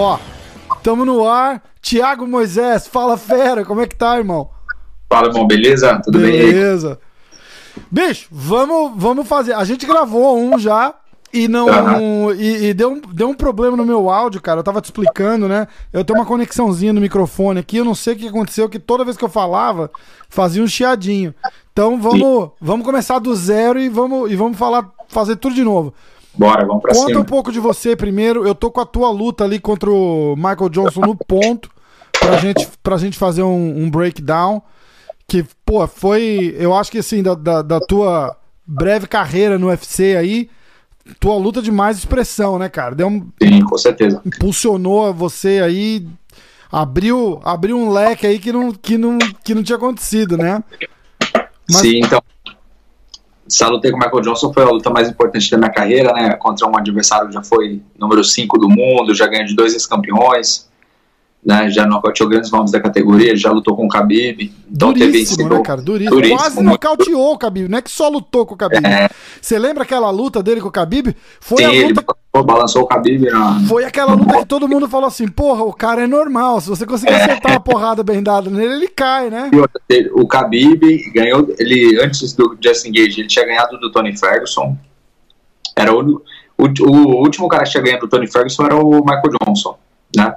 Ó, tamo no ar. Tiago Moisés, fala fera, como é que tá, irmão? Fala, irmão, beleza? Tudo beleza. bem? Beleza. Bicho, vamos, vamos fazer. A gente gravou um já e não. Uhum. E, e, deu, um, deu um problema no meu áudio, cara. Eu tava te explicando, né? Eu tenho uma conexãozinha no microfone aqui. Eu não sei o que aconteceu, que toda vez que eu falava, fazia um chiadinho. Então vamos, vamos começar do zero e vamos, e vamos falar, fazer tudo de novo. Bora, vamos pra Conta cima. um pouco de você primeiro. Eu tô com a tua luta ali contra o Michael Johnson no ponto. Pra gente, pra gente fazer um, um breakdown. Que, pô, foi. Eu acho que assim, da, da, da tua breve carreira no UFC aí, tua luta de mais expressão, né, cara? Deu um, Sim, com certeza. Impulsionou você aí, abriu, abriu um leque aí que não, que não, que não tinha acontecido, né? Mas... Sim, então essa luta com o Michael Johnson foi a luta mais importante da minha carreira, né? Contra um adversário que já foi número 5 do mundo, já ganhou de dois ex-campeões, né? Já nocauteou grandes nomes da categoria, já lutou com o Khabib. Então Duríssimo, né, cara? Duríssimo. Duríssimo Quase muito. nocauteou o Khabib, não é que só lutou com o Khabib. É. Você lembra aquela luta dele com o Khabib? Foi Sim, a luta... ele balançou o Khabib na... Foi aquela luta que todo mundo falou assim, porra, o cara é normal, se você conseguir é. acertar uma porrada bem dada nele, ele cai, né? O Khabib ganhou, ele, antes do Justin Gage, ele tinha ganhado do Tony Ferguson, era o, o, o último cara que tinha ganhado do Tony Ferguson era o Michael Johnson, né?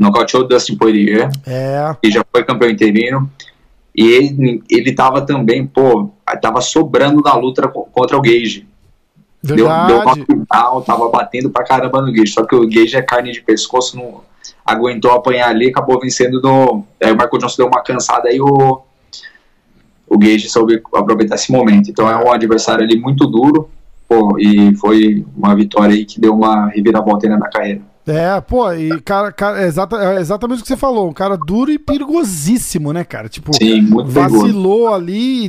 Nocauteou o Dustin Poirier, é. que já foi campeão interino. E ele, ele tava também, pô, tava sobrando na luta contra o Gage. Verdade. Deu, deu final, tava batendo pra caramba no Gage. Só que o Gage é carne de pescoço, não aguentou apanhar ali, acabou vencendo no. Aí o Michael Johnson deu uma cansada aí o. O Gage soube aproveitar esse momento. Então é um adversário ali muito duro. Pô, e foi uma vitória aí que deu uma reviravolta na carreira. É, pô, e cara, cara é, exata, é exatamente o que você falou, um cara duro e perigosíssimo, né, cara? Tipo, Sim, vacilou perigoso. ali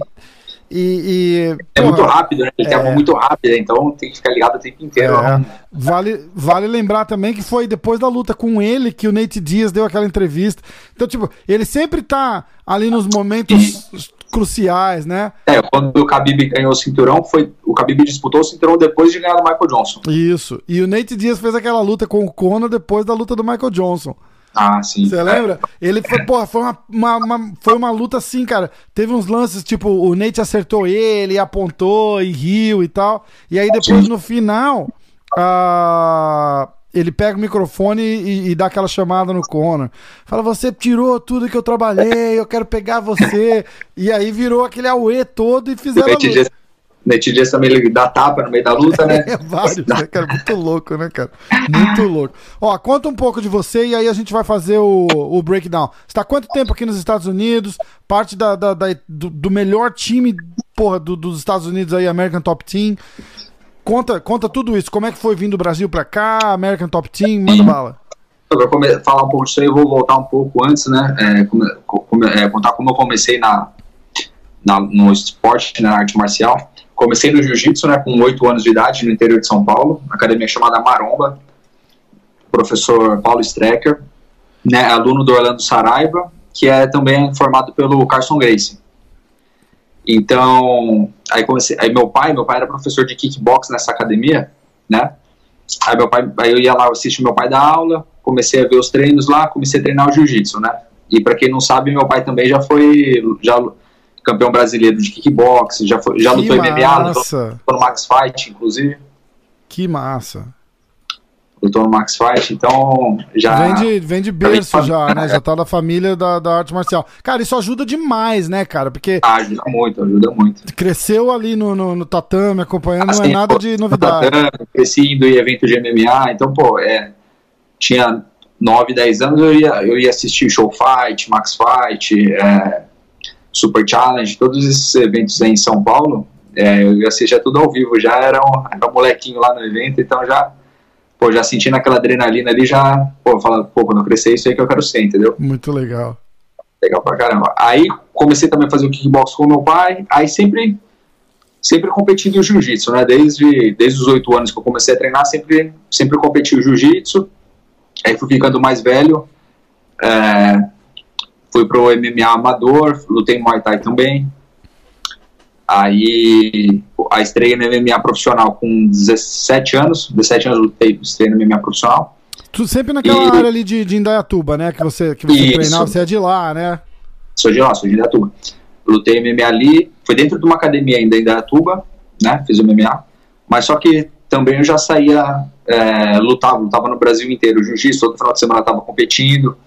e. e é porra, muito rápido, né? Ele é, tem muito rápida, então tem que ficar ligado o tempo inteiro. É. Vale, vale lembrar também que foi depois da luta com ele que o Nate Diaz deu aquela entrevista. Então, tipo, ele sempre tá ali nos momentos cruciais, né? É, quando o Khabib ganhou o cinturão, foi o Khabib disputou o cinturão depois de ganhar do Michael Johnson. Isso. E o Nate Diaz fez aquela luta com o Conor depois da luta do Michael Johnson. Ah, sim. Você lembra? Ele foi, porra, foi uma, uma, uma, foi uma luta assim, cara. Teve uns lances, tipo, o Nate acertou ele, apontou e riu e tal. E aí depois, no final, uh, ele pega o microfone e, e, dá aquela chamada no Conor. Fala, você tirou tudo que eu trabalhei, eu quero pegar você. e aí virou aquele auê todo e fizeram a luta. Nate Diaz também ele dá tapa no meio da luta, né? É, vários, né, cara? Muito louco, né, cara? Muito louco. Ó, conta um pouco de você e aí a gente vai fazer o, o breakdown. Você tá quanto tempo aqui nos Estados Unidos? Parte da, da, da do, do, melhor time, porra, do, dos Estados Unidos aí, American Top Team. Conta, conta tudo isso. Como é que foi vindo do Brasil pra cá, American Top Team? Manda bala. Eu vou falar um pouco disso aí, vou voltar um pouco antes, né? É, come, é, contar como eu comecei na, na, no esporte, na arte marcial. Comecei no jiu-jitsu, né, com 8 anos de idade, no interior de São Paulo, academia chamada Maromba, professor Paulo Strecker, né, aluno do Orlando Saraiva, que é também formado pelo Carson Gracie. Então, aí comecei, aí meu pai, meu pai era professor de kickbox nessa academia, né? Aí meu pai, aí eu ia lá assistir meu pai dar aula, comecei a ver os treinos lá, comecei a treinar o jiu-jitsu, né? E para quem não sabe, meu pai também já foi já campeão brasileiro de kickbox, já, foi, já lutou massa. MMA, lutou no Max Fight, inclusive. Que massa. Lutou no Max Fight, então já. Vem de, vem de berço já, né? Já tá da família da, da arte marcial. Cara, isso ajuda demais, né, cara? Porque. Ah, ajuda muito, ajuda muito. Cresceu ali no, no, no tatame, acompanhando, assim, não é assim, nada pô, de novidade. Tatame, cresci indo em evento de MMA, então, pô, é. Tinha 9, 10 anos, eu ia, eu ia assistir Show Fight, Max Fight, é, Super Challenge, todos esses eventos aí em São Paulo, é, eu assistia tudo ao vivo, já era um, era um molequinho lá no evento, então já, pô, já sentindo aquela adrenalina ali, já, pô, falando, pô, quando eu crescer, isso aí que eu quero ser, entendeu? Muito legal. Legal pra caramba. Aí comecei também a fazer o kickbox com meu pai, aí sempre sempre competindo o jiu-jitsu, né? Desde, desde os oito anos que eu comecei a treinar, sempre, sempre competi o jiu-jitsu. Aí fui ficando mais velho, é, fui pro MMA amador, lutei Muay Thai também. Aí a estreia no MMA profissional com 17 anos, 17 anos lutei, estreia no MMA profissional. Tu sempre naquela e... área ali de, de Indaiatuba, né? Que você, que você treinava, você é de lá, né? Sou de lá, sou de Indaiatuba. Lutei MMA ali, foi dentro de uma academia ainda em Indaiatuba, né? Fiz o MMA. Mas só que também eu já saía, é, lutava, lutava no Brasil inteiro, jiu-jitsu, todo final de semana estava competindo,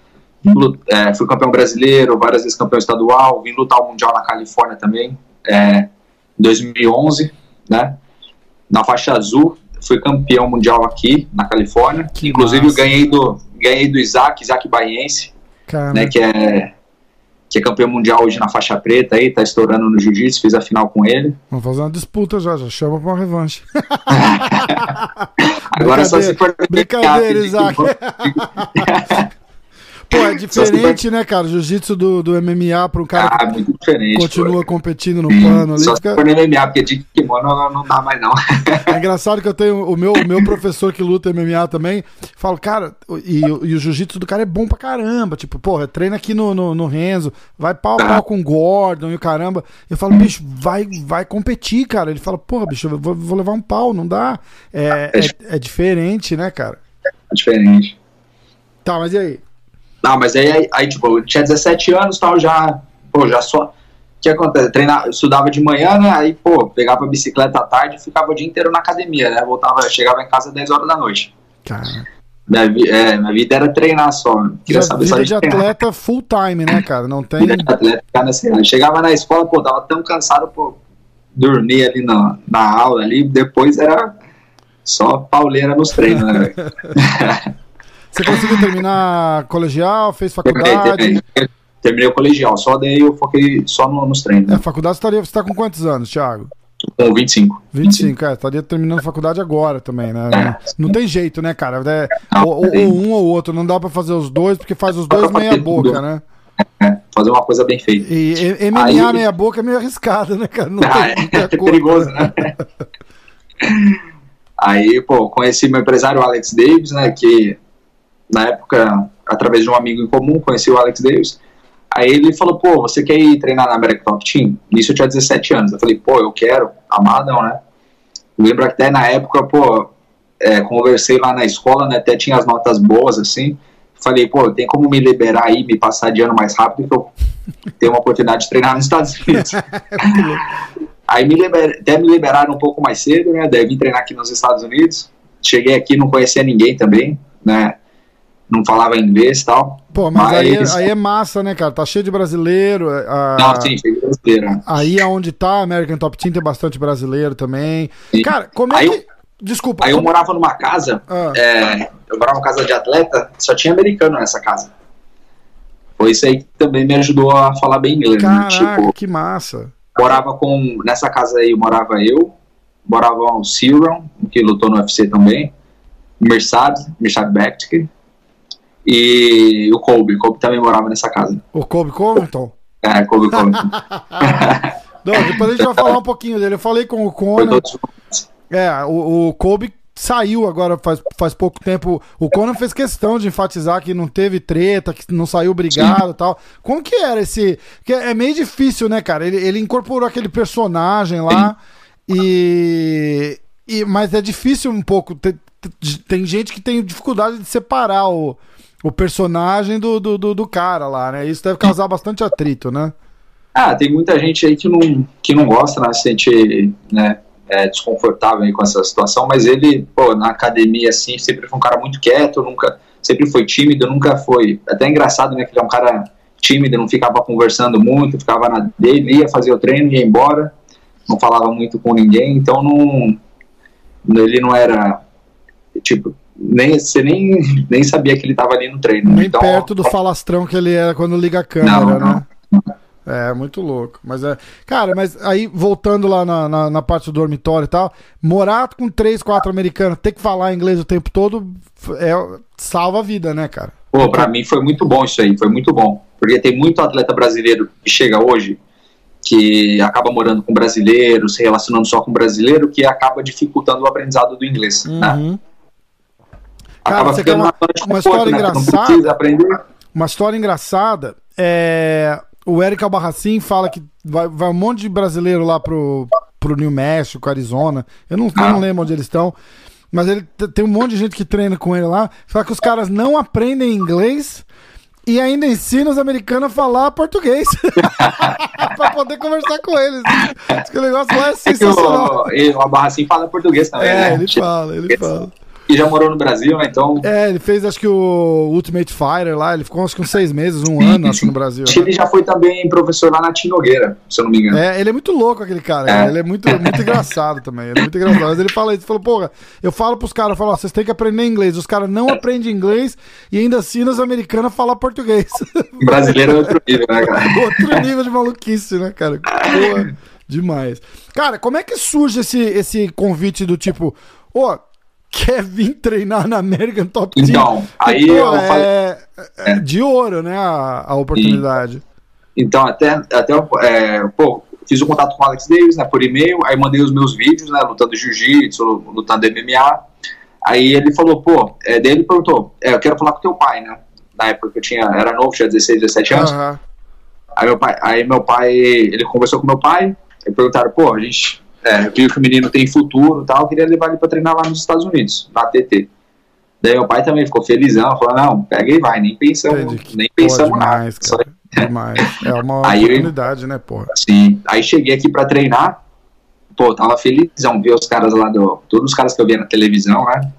é, fui campeão brasileiro, várias vezes campeão estadual, vim lutar o Mundial na Califórnia também, é, 2011, né, na faixa azul, fui campeão mundial aqui na Califórnia, que inclusive ganhei do, ganhei do Isaac, Isaac Baiense, né, que é que é campeão mundial hoje na faixa preta aí, tá estourando no jiu-jitsu, fiz a final com ele. Vamos fazer uma disputa já, já chama pra uma revanche. Agora só se for. Brincadeira, Isaac. Pô, é diferente, né, cara? Jiu-jitsu do, do MMA para um cara ah, que diferente, continua pô. competindo no pano ali. Só for no MMA, porque de kimono não, não dá mais, não. É engraçado que eu tenho o meu, o meu professor que luta MMA também. Falo, cara, e, e o jiu-jitsu do cara é bom pra caramba. Tipo, porra, treina aqui no, no, no Renzo, vai pau a pau com o Gordon e o caramba. Eu falo, bicho, vai, vai competir, cara. Ele fala, porra, bicho, eu vou, vou levar um pau, não dá. É, é, é diferente, né, cara? É diferente. Tá, mas e aí? Não, mas aí, aí, tipo, eu tinha 17 anos tal, já, pô, já só. O que acontece? Treinar, estudava de manhã, né? Aí, pô, pegava a bicicleta à tarde e ficava o dia inteiro na academia, né? Voltava, chegava em casa às 10 horas da noite. Cara. Minha, é, minha vida era treinar só. Queria Já saber só de, de atleta full time, né, cara? Não tem. Vida de atleta, cara, assim, chegava na escola, pô, tava tão cansado, pô, dormir ali na, na aula ali, depois era só pauleira nos treinos, né? Você conseguiu terminar colegial, fez faculdade? Terminei, terminei, terminei o colegial, só daí eu foquei só no, nos treinos. É, faculdade você está com quantos anos, Thiago? Com 25. 25, 25. é, estaria terminando a faculdade agora também, né? É. Não tem jeito, né, cara? É, não, ou, ou, um ou outro, não dá pra fazer os dois, porque faz os dois meia boca, tudo. né? É, fazer uma coisa bem feita. E MMA Aí... meia boca é meio arriscado, né, cara? Não ah, é, é perigoso, né? Aí, pô, conheci meu empresário Alex Davis, né, que na época, através de um amigo em comum, conheci o Alex Davis. Aí ele falou, pô, você quer ir treinar na American Top Team? Nisso eu tinha 17 anos. Eu falei, pô, eu quero. Amadão, né? Eu lembro até na época, pô, é, conversei lá na escola, né? Até tinha as notas boas, assim. Falei, pô, tem como me liberar aí, me passar de ano mais rápido, que eu tenho uma oportunidade de treinar nos Estados Unidos. aí me liber... até me liberaram um pouco mais cedo, né? Daí vim treinar aqui nos Estados Unidos. Cheguei aqui, não conhecia ninguém também, né? Não falava inglês e tal. Pô, mas, mas... Aí, é, aí, é massa, né, cara? Tá cheio de brasileiro. É, a... Não, sim, cheio de brasileiro. Aí é onde tá, American Top Team tem bastante brasileiro também. Sim. Cara, como é aí que. Eu... Desculpa. Aí eu morava numa casa, ah. é, eu morava numa casa de atleta, só tinha americano nessa casa. Foi isso aí que também me ajudou a falar bem inglês. Né? Caraca, né? tipo, que massa. Morava com. Nessa casa aí morava eu, morava o Cyril, que lutou no UFC também, o Mersad, Mersad Bektik, e o Kobe. O Kobe também morava nessa casa. O Kobe Covington? É, Kobe Covington. Não, depois a gente vai falar um pouquinho dele. Eu falei com o Conan. É, o, o Kobe saiu agora faz, faz pouco tempo. O Conan fez questão de enfatizar que não teve treta, que não saiu brigado e tal. Como que era esse. Que é meio difícil, né, cara? Ele, ele incorporou aquele personagem lá e, e. Mas é difícil um pouco. Tem, tem gente que tem dificuldade de separar o, o personagem do, do, do, do, cara lá, né? Isso deve causar bastante atrito, né? Ah, tem muita gente aí que não, que não gosta, né? Se sente né, é, desconfortável com essa situação, mas ele, pô, na academia, assim, sempre foi um cara muito quieto, nunca, sempre foi tímido, nunca foi. Até engraçado, né? Que ele é um cara tímido, não ficava conversando muito, ficava na dele, ia fazer o treino, ia embora, não falava muito com ninguém, então não. Ele não era. Tipo, nem, você nem, nem sabia que ele estava ali no treino. Nem então, perto do falastrão que ele era quando liga a câmera, não, né? Não. É, muito louco. Mas é. Cara, mas aí, voltando lá na, na, na, parte do dormitório e tal, morar com três, quatro americanos, ter que falar inglês o tempo todo é, salva a vida, né, cara? Pô, pra mim foi muito bom isso aí, foi muito bom. Porque tem muito atleta brasileiro que chega hoje que acaba morando com brasileiro, se relacionando só com brasileiro, que acaba dificultando o aprendizado do inglês. Né? Uhum. Né? Cara, você quer uma, uma história né? engraçada. Uma história engraçada é, o Eric Albarracin fala que vai, vai um monte de brasileiro lá pro, pro New México, Arizona. Eu não, não lembro onde eles estão. Mas ele tem um monte de gente que treina com ele lá. Fala que os caras não aprendem inglês e ainda ensina os americanos a falar português. pra poder conversar com eles. Que o negócio lá é É sensacional. o, e o Abarracin fala português também, É, né? ele fala, ele fala. E já morou no Brasil, né? Então, É, ele fez acho que o Ultimate Fighter lá, ele ficou acho que uns seis meses, um ano, acho, no Brasil. que né? ele já foi também professor lá na Tinogueira, se eu não me engano. É, ele é muito louco aquele cara. É. Ele é muito, muito engraçado também. Ele é muito engraçado. Mas ele fala isso, ele falou, porra, eu falo pros caras, eu falo, ó, vocês têm que aprender inglês. Os caras não aprendem inglês e ainda ensinam os americanos a falar português. O brasileiro é outro nível, né, cara? Outro nível de maluquice, né, cara? Porra, demais. Cara, como é que surge esse, esse convite do tipo, ô, quer vir treinar na American Top Team? Então, aí eu falei. é, é de ouro, né, a, a oportunidade. Então, até, até é, pô, fiz o contato com o Alex Davis, né, por e-mail, aí mandei os meus vídeos, né, lutando jiu-jitsu, lutando MMA. Aí ele falou, pô, é, daí ele perguntou, é, eu quero falar com teu pai, né? Na época que eu tinha, era novo, tinha 16, 17 anos. Aham. Aí meu pai, aí meu pai, ele conversou com meu pai, e perguntaram, pô, a gente é, viu que o menino tem futuro e tal, queria levar ele pra treinar lá nos Estados Unidos, na TT. Daí meu pai também ficou felizão, falou, não, pega e vai, nem pensamos, nem Pô, pensamos nada. demais, Só- cara. Demais. É uma Aí eu- oportunidade, né, porra? Assim, aí cheguei aqui pra treinar, pô, tava felizão, ver os caras lá do, todos os caras que eu via na televisão, né,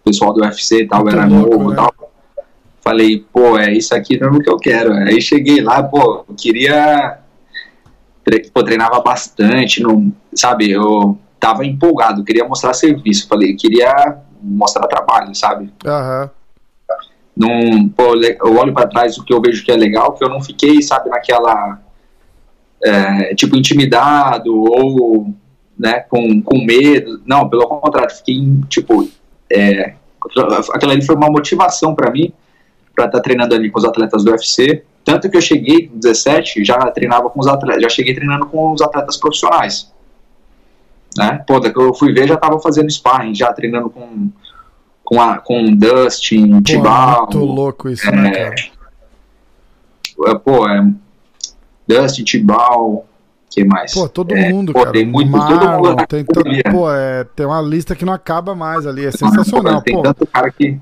o pessoal do UFC e tal, Muito era louco, novo né? e tal. Falei, pô, é isso aqui não é o que eu quero. Aí cheguei lá, pô, eu queria. tre- Pô, treinava bastante, não, sabe? Eu tava empolgado, queria mostrar serviço. Falei, queria mostrar trabalho, sabe? Aham. Pô, le- eu olho pra trás o que eu vejo que é legal, que eu não fiquei, sabe, naquela. é, tipo, intimidado ou né, com, com medo. Não, pelo contrário, fiquei, tipo. É, aquela ali foi uma motivação pra mim, pra estar treinando ali com os atletas do UFC. Tanto que eu cheguei com 17, já treinava com os atletas, já cheguei treinando com os atletas profissionais. Né? Pô, eu fui ver, já tava fazendo sparring, já treinando com, com, a, com Dustin, Tibal. muito louco isso, né, cara? é, pô, é, Dustin, Tibal, que mais? Pô, todo É, mundo, pô, cara. Tem muito, todo Marlon, mundo. tem, to- pô, é, tem uma lista que não acaba mais ali. É sensacional, Tem pô. tanto cara que.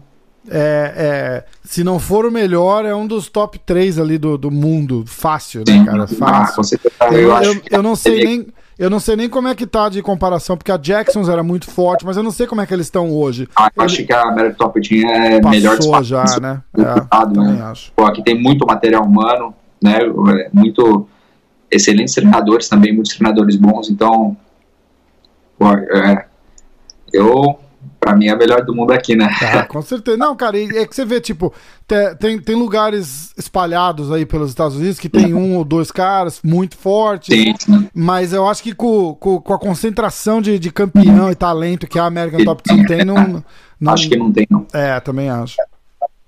É, é, se não for o melhor, é um dos top 3 ali do, do mundo. Fácil, né, cara? ah, Fácil. certeza, Eu, eu, eu, não sei nem. Eu não sei nem como é que tá de comparação, porque a Jacksons era muito forte, mas eu não sei como é que eles estão hoje. Ah, eu acho que a Top Team é Passou melhor já, disparado, né? disputado, É, né? acho. Pô, aqui tem muito material humano, né? é, Muito excelentes treinadores também, muitos treinadores bons. Então, pô, é, eu, pra mim, é a melhor do mundo aqui, né? Ah, com certeza. Não, cara, é que você vê, tipo, te- tem, tem lugares espalhados aí pelos Estados Unidos que tem um ou dois caras muito fortes, Sim, mas eu acho que com, com, com a concentração de, de campeão e talento que a American Top Team tem, não. não Acho que não tem, não. É, também acho.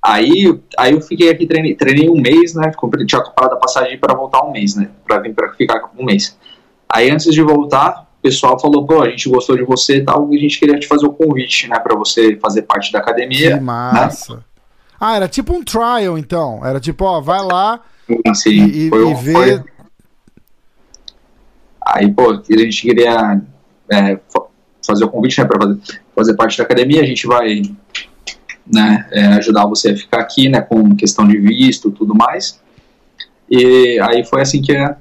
Aí, aí eu fiquei aqui, treinei, treinei um mês, né? Comprei, tinha comprado a passagem para voltar um mês, né? Pra vir para ficar um mês. Aí antes de voltar, pessoal falou, pô, a gente gostou de você e tal, e a gente queria te fazer o convite, né? Pra você fazer parte da Que academia. massa. Ah, era tipo um trial, então. Era tipo, ó, vai lá Assim, e, e, foi, e um- vê. foi- Aí, pô, a gente queria é, fa- fazer o convite, né? Pra fazer, fazer parte da academia, a gente vai né, é, ajudar você a ficar aqui, né? Com questão de visto tudo mais. E aí foi assim que é.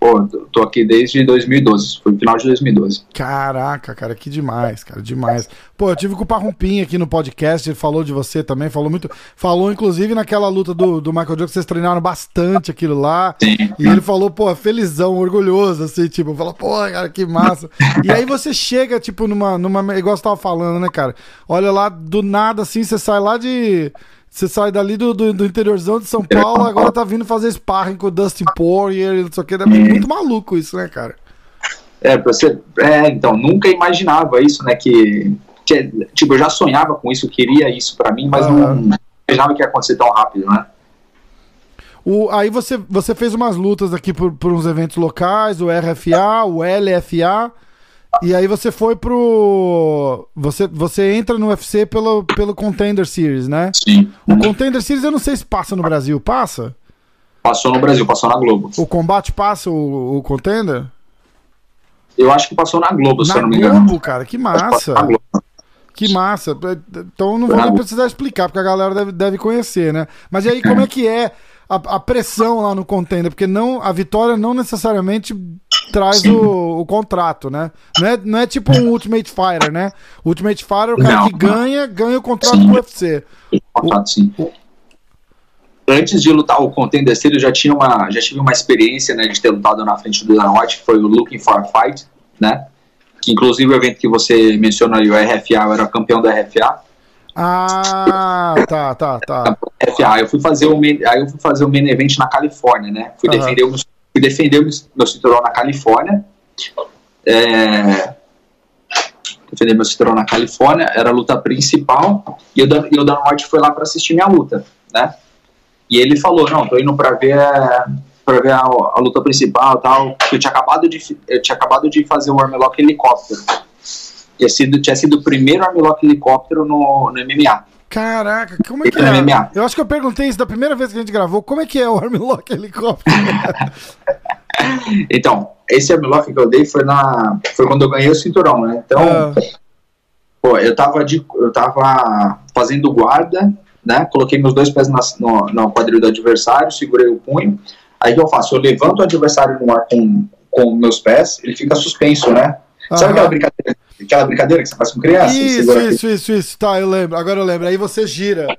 Pô, tô- tô aqui desde 2012, foi no final de 2012. Caraca, cara, que demais, cara, demais. Pô, eu tive com o Parrumpim aqui no podcast, ele falou de você também, falou muito. Falou, inclusive, naquela luta do, do Michael Johnson, que vocês treinaram bastante aquilo lá. Sim. E ele falou, pô, felizão, orgulhoso, assim, tipo, falou, pô, cara, que massa. E aí você chega, tipo, numa, numa. Igual você tava falando, né, cara? Olha lá, do nada, assim, você sai lá de. Você sai dali do, do, do interiorzão de São Paulo, agora tá vindo fazer sparring com o Dustin Poirier e não sei o que. É muito maluco isso, né, cara? É, você, é, então, nunca imaginava isso, né? Que, que, tipo, eu já sonhava com isso, queria isso pra mim, mas Aham. não imaginava que ia acontecer tão rápido, né? O, aí você, você fez umas lutas aqui por, por uns eventos locais, o RFA, o LFA, e aí você foi pro. Você, você entra no UFC pelo, pelo Contender Series, né? Sim. O Contender Series eu não sei se passa no Brasil, passa? Passou no Brasil, passou na Globo. O combate passa o, o contender? Eu acho que passou na Globo, na se eu não me Globo, engano. cara, que massa. Na Globo. Que massa. Então não vou nem Globo. precisar explicar, porque a galera deve, deve conhecer, né? Mas e aí, como é que é a, a pressão lá no contender? Porque não, a vitória não necessariamente traz o, o contrato, né? Não é, não é tipo um Ultimate Fighter, né? Ultimate Fighter, o cara Não. que ganha, ganha o contrato Sim. do UFC. Contrato, sim. Antes de lutar o Contender Series, eu já tinha uma, já tive uma experiência, né, de ter lutado na frente do Dana White, que foi o Looking for a Fight, né? Que inclusive o evento que você menciona ali, o RFA, eu era campeão da RFA. Ah, tá, tá, tá. RFA, eu fui fazer o main, aí eu fui fazer o main event na Califórnia, né? Fui Aham. defender meu, fui defender meu- cinturão na Califórnia. É, defender meu cinturão na Califórnia, era a luta principal, e o Dan, e o Dan White foi lá para assistir minha luta, né? E ele falou, não, tô indo para ver para ver a, a luta principal tal, eu tinha acabado de eu tinha acabado de fazer o armlock helicóptero. Tinha sido, tinha sido o primeiro armlock helicóptero no, no MMA. Caraca, como é que é é? MMA. Eu acho que eu perguntei isso da primeira vez que a gente gravou. Como é que é o Armlock Helicóptero? Então, esse armlock que eu dei foi na foi quando eu ganhei o cinturão, né? Então, Ah, Pô, eu tava, de, eu tava fazendo guarda, né? Coloquei meus dois pés na, no, no quadril do adversário, segurei o punho. Aí o que eu faço? Eu levanto o adversário no ar com, com meus pés, ele fica suspenso, né? Sabe Aham. aquela brincadeira, aquela brincadeira que você faz com criança? Isso, aqui? isso, isso, isso. Tá, eu lembro. Agora eu lembro. Aí você gira.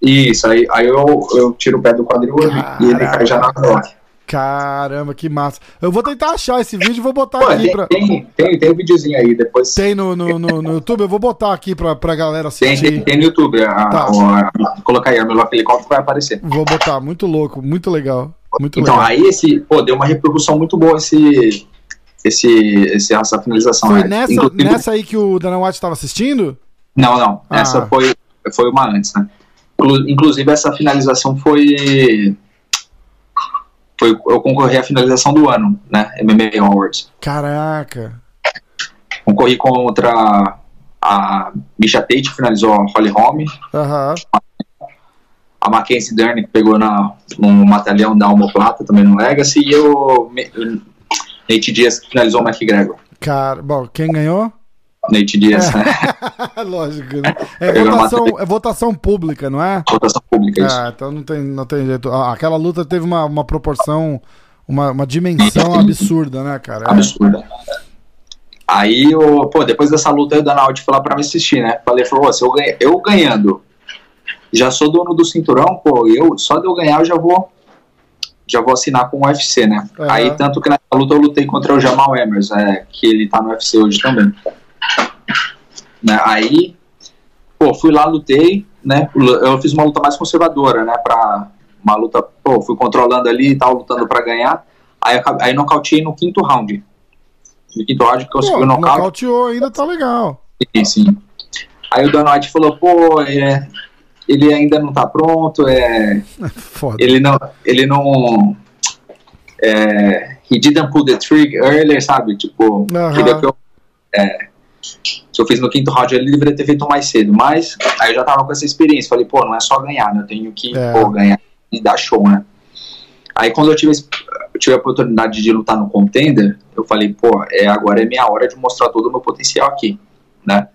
Isso, aí, aí eu, eu tiro o pé do quadril e ele cai já na bloco. Caramba, que massa. Eu vou tentar achar esse vídeo e vou botar Pô, aqui tem, pra. tem, tem, tem um videozinho aí, depois Tem no, no, no, no YouTube, eu vou botar aqui pra, pra galera tem, tem, assistir. tem no YouTube. A, Tá. o- a- colocar aí, Armelock Helicóptero vai aparecer. Vou botar, muito louco, muito legal. Muito Então, legal. aí esse, pô, deu uma repercussão muito boa esse, esse, esse essa finalização. Foi né? nessa, Inclusive- nessa aí que o Dana White tava assistindo? Não, não. Ah. Essa foi, foi uma antes, né? Inclu- Inclusive, essa finalização foi. Foi, eu concorri à finalização do ano, né? MMA Awards. Caraca. Concorri contra a Misha Tate, que finalizou a Holly Holm, Aham. a Mackenzie Dern, que pegou na, no batalhão da Homoplata, também no Legacy, e o Nate Diaz, que finalizou o McGregor. Cara, bom, quem ganhou? Nate Diaz, né? Lógico, né? É votação, é votação pública, não é? Votação pública, isso. Ah, então não tem, não tem jeito. Ah, Aquela luta teve uma, uma proporção, uma, uma dimensão absurda, né, cara? É. absurda. Aí, eu, pô, depois dessa luta, o Donald foi lá pra me assistir, né? Falei, falou, "Ô, se eu, ganha- eu ganhando, já sou dono do cinturão, pô, eu, só de eu ganhar eu já vou já vou assinar com o UFC, né? Aham. Aí, tanto que nessa luta eu lutei contra o Jamal Emers, é, que ele tá no UFC hoje também. Né? Aí, pô, fui lá, lutei, né? Eu fiz uma luta mais conservadora, né? Pra uma luta, pô, fui controlando ali e tal, lutando pra ganhar. Aí, aí nocauteei no quinto round. No quinto round que eu nocaute. nocauteou ainda tá legal. Sim, sim. Aí o Dana White falou, pô, é, ele ainda não tá pronto, é, Foda. ele não, ele não, é, he didn't pull the trigger earlier, sabe, tipo, Aham. queria que eu, é, se eu fiz no quinto round, ele deveria ter feito mais cedo, mas aí eu já tava com essa experiência, falei, pô, não é só ganhar, né, eu tenho que, É. pô, ganhar e dar show, né. Aí quando eu tive, eu tive a oportunidade de lutar no Contender, eu falei, pô, é, agora é minha hora de mostrar todo o meu potencial aqui, né.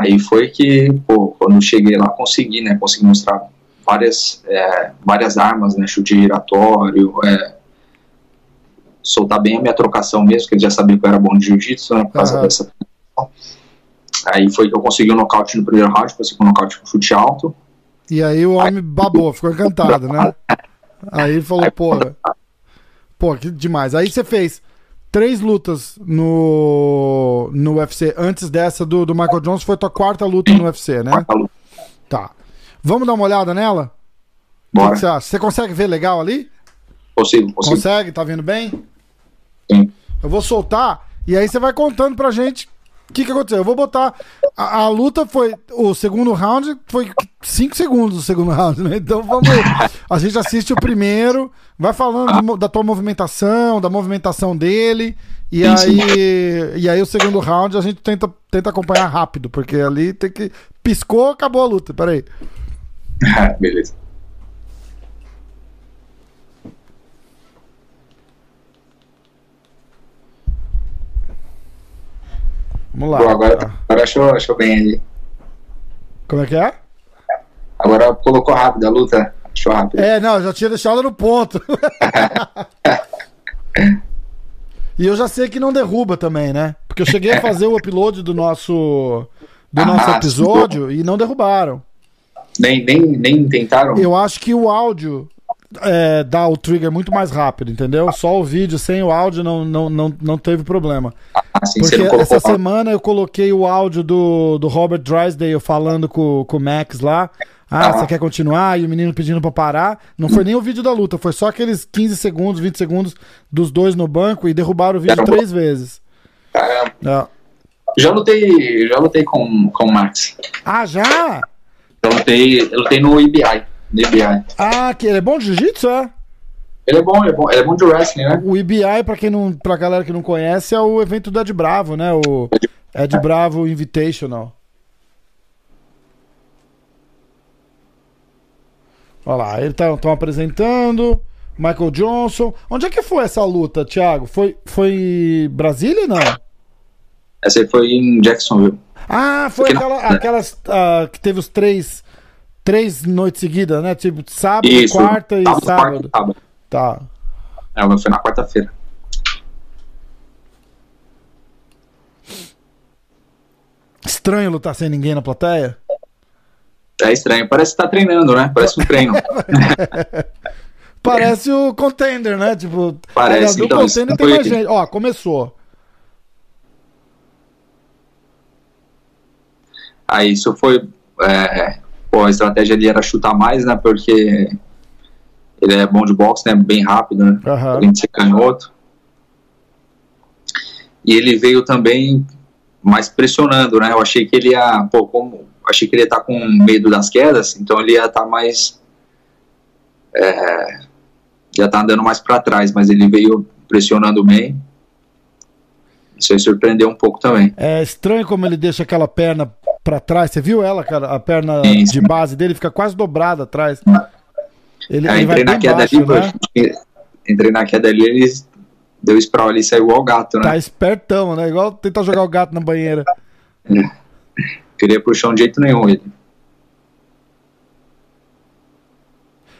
Aí foi que, pô, quando eu cheguei lá, consegui, né, consegui mostrar várias, é, várias armas, né, chute giratório, é, soltar bem a minha trocação mesmo, que ele já sabia que eu era bom de jiu-jitsu, né, por causa Aham. dessa Aí foi que eu consegui o nocaute no primeiro round, consegui um nocaute com chute alto, E aí o homem babou, ficou encantado, né? Aí falou, pô, pô, que demais. Aí você fez três lutas no, no UFC. Antes dessa do, do Michael Jones, foi tua quarta luta no UFC, né? quarta luta. Tá. Vamos dar uma olhada nela? O que Bora, que você acha? Você consegue ver legal ali? consigo, consigo. Consegue? Tá vendo bem? Sim. Eu vou soltar e aí você vai contando pra gente o que, que aconteceu. Eu vou botar. A, a luta foi. O segundo round foi 5 segundos o segundo round, né? Então vamos. A gente assiste o primeiro, vai falando de da tua movimentação, da movimentação dele. E aí, e aí o segundo round a gente tenta, tenta acompanhar rápido, porque ali tem que. Piscou, acabou a luta. Peraí. Beleza. Vamos lá. Pô, agora, agora achou, achou bem ali. Como é que é? Agora colocou rápido a luta. Achou rápido. É, não, eu já tinha deixado no ponto. e eu já sei que não derruba também, né? Porque eu cheguei a fazer o upload do nosso do nosso Ah, episódio e não derrubaram. Nem, nem, nem tentaram. Eu acho que o áudio é, dá o trigger muito mais rápido, entendeu? Só o vídeo sem o áudio não, não, não, não teve problema. Assim, Porque essa semana eu coloquei o áudio do, do Robert Drysdale falando com, com o Max lá. Ah, Ah. você quer continuar? E o menino pedindo pra parar. Não foi nem o vídeo da luta, foi só aqueles 15 segundos, 20 segundos dos dois no banco e derrubaram o vídeo Derrubou. três vezes. Caramba. Ah, Já lutei, já lutei com, com o Max. Ah, já? Eu lutei, eu lutei no IBI. No IBI. Ah, que ele é bom de jiu-jitsu, é? Ele é bom, ele é bom, ele é bom de wrestling, né? O IBI, pra quem não, pra galera que não conhece, é o evento do Ed Bravo, né? O Ed Bravo Invitational. Olha lá, eles estão apresentando. Michael Johnson. Onde é que foi essa luta, Thiago? Foi, foi Brasília ou não? Essa aí foi em Jacksonville. Ah, foi não. aquela, aquelas ah, que teve os três, três noites seguidas, né? Tipo, sábado, Isso. quarta e Sábado, sábado. sábado. Tá. Ela foi na quarta-feira. Estranho lutar sem ninguém na plateia? É estranho. Parece que tá treinando, né? Parece um treino. Parece o contender, né? Tipo, Parece, no então, contender tem mais gente. Ó, começou. Aí isso foi. É, pô, a estratégia ali era chutar mais, né? Porque ele é bom de boxe, né? Bem rápido, né? Aham. Além de ser canhoto. E ele veio também mais pressionando, né? Eu achei que ele ia. Pô, como. Achei que ele ia estar com medo das quedas, então ele ia estar mais. É, ia estar andando mais para trás, mas ele veio pressionando bem. Isso aí surpreendeu um pouco também. É estranho como ele deixa aquela perna pra trás. Você viu ela, cara? A perna de base dele fica quase dobrada atrás. Ele, Aí ele vai entrei na queda baixo, ali, né? entrei na queda ali, ele deu sprawl ali e saiu igual o gato, né? Tá espertão, né? Igual tentar jogar o gato na banheira. Queria pro chão de jeito nenhum ele.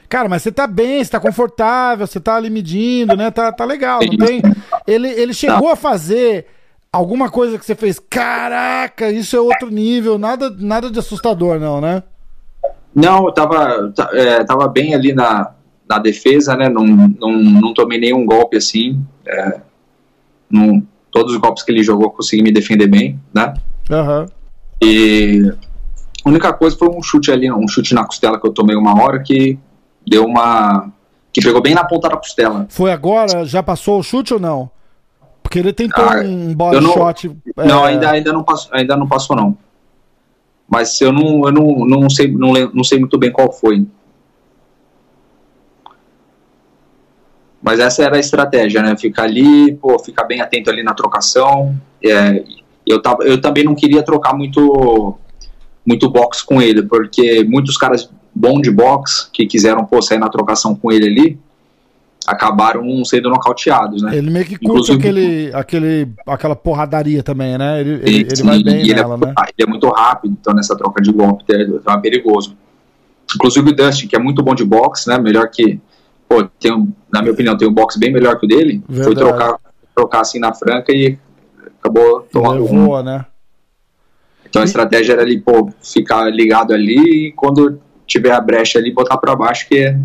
Cara, mas você tá bem, você tá confortável, você tá ali medindo, né? Tá, tá legal, não tem... Ele, ele chegou a fazer alguma coisa que você fez, caraca, isso é outro nível, nada, nada de assustador não, né? Não, eu tava, ta- é, tava bem ali na, na defesa, né? Não, não, não tomei nenhum golpe assim. É, não, todos os golpes que ele jogou eu consegui me defender bem, né? Aham. E a única coisa foi um chute ali, um chute na costela que eu tomei uma hora que deu uma. que pegou bem na ponta da costela. Foi agora? Já passou o chute ou não? Porque ele tentou Ah, um body não- shot. é, Não, ainda, ainda, não passou, ainda não passou, não. Mas eu não, eu não, não, sei, não, não sei muito bem qual foi. Mas essa era a estratégia, né? Ficar ali, pô, ficar bem atento ali na trocação. É, eu, tava, eu também não queria trocar muito, muito boxe com ele, porque muitos caras bons de boxe que quiseram pô, sair na trocação com ele ali acabaram sendo nocauteados, né? Ele meio que curte Inclusive- aquele, aquele, aquela porradaria também, né? Ele, ele, ele Sim, vai bem ele, nela, é, né? ele é muito rápido, então nessa troca de golpe então é perigoso. Inclusive o Dustin, que é muito bom de boxe, né? Melhor que. Pô, tem, um- na minha opinião, tem um boxe bem melhor que o dele. Foi Verdade. trocar, trocar assim na franca e acabou tomando um. Né? Então a estratégia era ali, pô, ficar ligado ali e quando tiver a brecha ali, botar pra baixo, que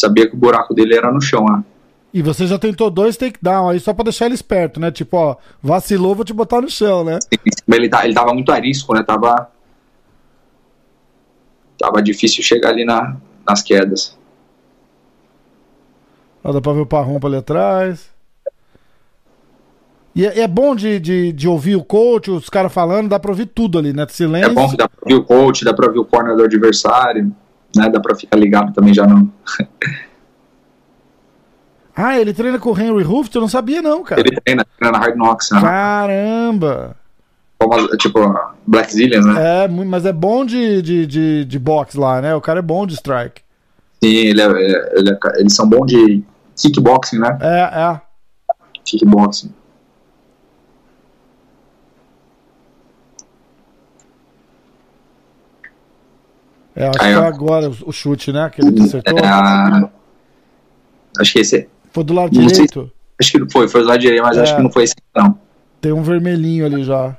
sabia que o buraco dele era no chão, né? E você já tentou dois takedown aí só pra deixar ele esperto, né? Tipo, ó, vacilou, vou te botar no chão, né? Ele, tá, ele tava muito arisco, né? Tava. Tava difícil chegar ali na, nas quedas. Ó, dá pra ver o Parrumpa ali atrás. E é, é bom de, de, de ouvir o coach, os caras falando, dá pra ouvir tudo ali, né? Silêncio. É bom que dá pra ouvir o coach, dá pra ouvir o corner do adversário, né? Dá pra ficar ligado também já não. Ah, ele treina com o Henry Hooft? Eu não sabia, não, cara. Ele treina, treina na Hard Knocks, né? Caramba! Como, tipo, Black Zillions, né? É, mas é bom de, de, de, de boxe lá, né? O cara é bom de strike. Sim, ele é, é- ele é- eles são bons de kickboxing, né? É, é. Kickboxing. É, acho Aí, que foi agora o chute, né? Que ele acertou. É, acho que esse. Foi do lado direito? Acho que foi, foi do lado direito, mas é. acho que não foi esse, não. Tem um vermelhinho ali já.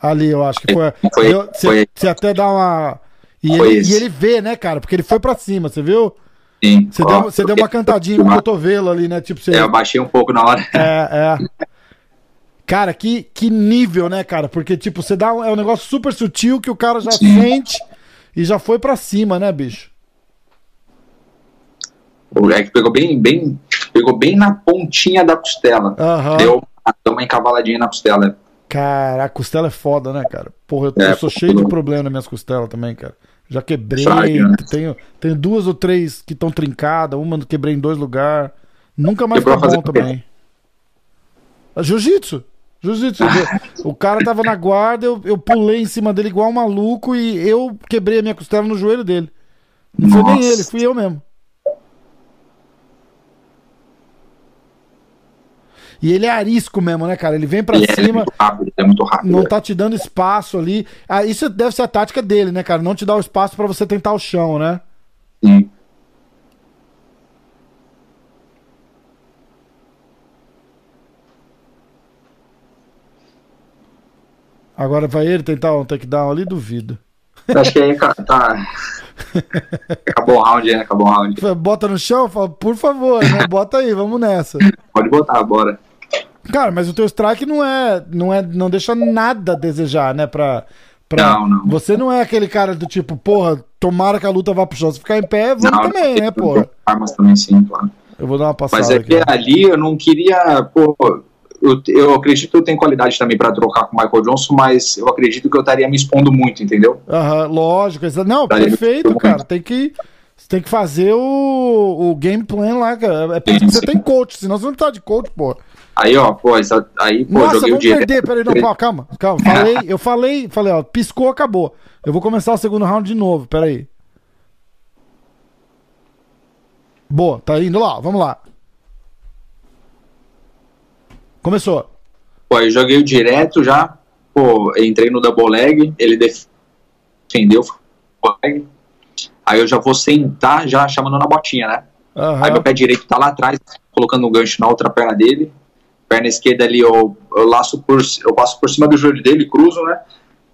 Ali, eu acho que foi. foi, eu, foi você, até dá uma. E ele, e ele, vê, né, cara? Porque ele foi pra cima, você viu? Sim. Você, deu, você deu uma cantadinha no cotovelo ali, né? Tipo, você... É, eu baixei um pouco na hora. É, é. Cara, que, que nível, né, cara? Porque, tipo, você dá um, é um negócio super sutil que o cara já Sim. sente e já foi pra cima, né, bicho? O moleque pegou bem, bem, pegou bem na pontinha da costela. Uhum. Deu, uma encavaladinha na costela. Cara, a costela é foda, né, cara? Porra, eu, é, eu sou cheio de problema nas minhas costelas também, cara. Já quebrei, né? tenho, tenho duas ou três que estão trincadas, uma quebrei em dois lugares. Nunca mais fica bom também. Jiu-jitsu. Jiu-jitsu. o cara tava na guarda, eu, eu pulei em cima dele igual um maluco e eu quebrei a minha costela no joelho dele. Não Nossa. foi nem ele, fui eu mesmo. E ele é arisco mesmo, né, cara? Ele vem para cima. É muito rápido, é muito rápido. Não é. tá te dando espaço ali. Ah, isso deve ser a tática dele, né, cara? Não te dar o espaço para você tentar o chão, né? Sim. Agora vai ele tentar um takedown ali? Duvido. Acho que aí tá. Acabou o round, né? Acabou o round. Bota no chão, fala, por favor, né? Bota aí, vamos nessa. Pode botar, bora. Cara, mas o teu strike não é, não é, não deixa nada a desejar, né, pra, pra... Não, não. Você não é aquele cara do tipo, porra, tomara que a luta vá pro chão. Se ficar em pé, vamos não, também, né, porra. Armas também sim, claro. Eu vou dar uma passada Mas é que ali eu não queria, pô, eu, eu acredito que eu tenho qualidade também para trocar com o Michael Johnson, mas eu acredito que eu estaria me expondo muito, entendeu? Aham, lógico. Não, perfeito, cara. Tem que, tem que fazer o, o game plan lá, cara. É por isso que você tem coach, senão você não tá de coach, pô. Aí, ó, pô, essa, aí, pô, Nossa, joguei vamos o perder, peraí, não, pô, calma, calma. Falei, eu falei, falei, ó, piscou, acabou. Eu vou começar o segundo round de novo, peraí. Boa, tá indo lá, vamos lá. Começou. Pô, eu joguei direto já, pô, entrei no double leg, ele defendeu leg. Aí eu já vou sentar já chamando na botinha, né? Uhum. Aí meu pé direito tá lá atrás, colocando um gancho na outra perna dele perna esquerda ali eu, eu laço por eu passo por cima do joelho dele, cruzo, né?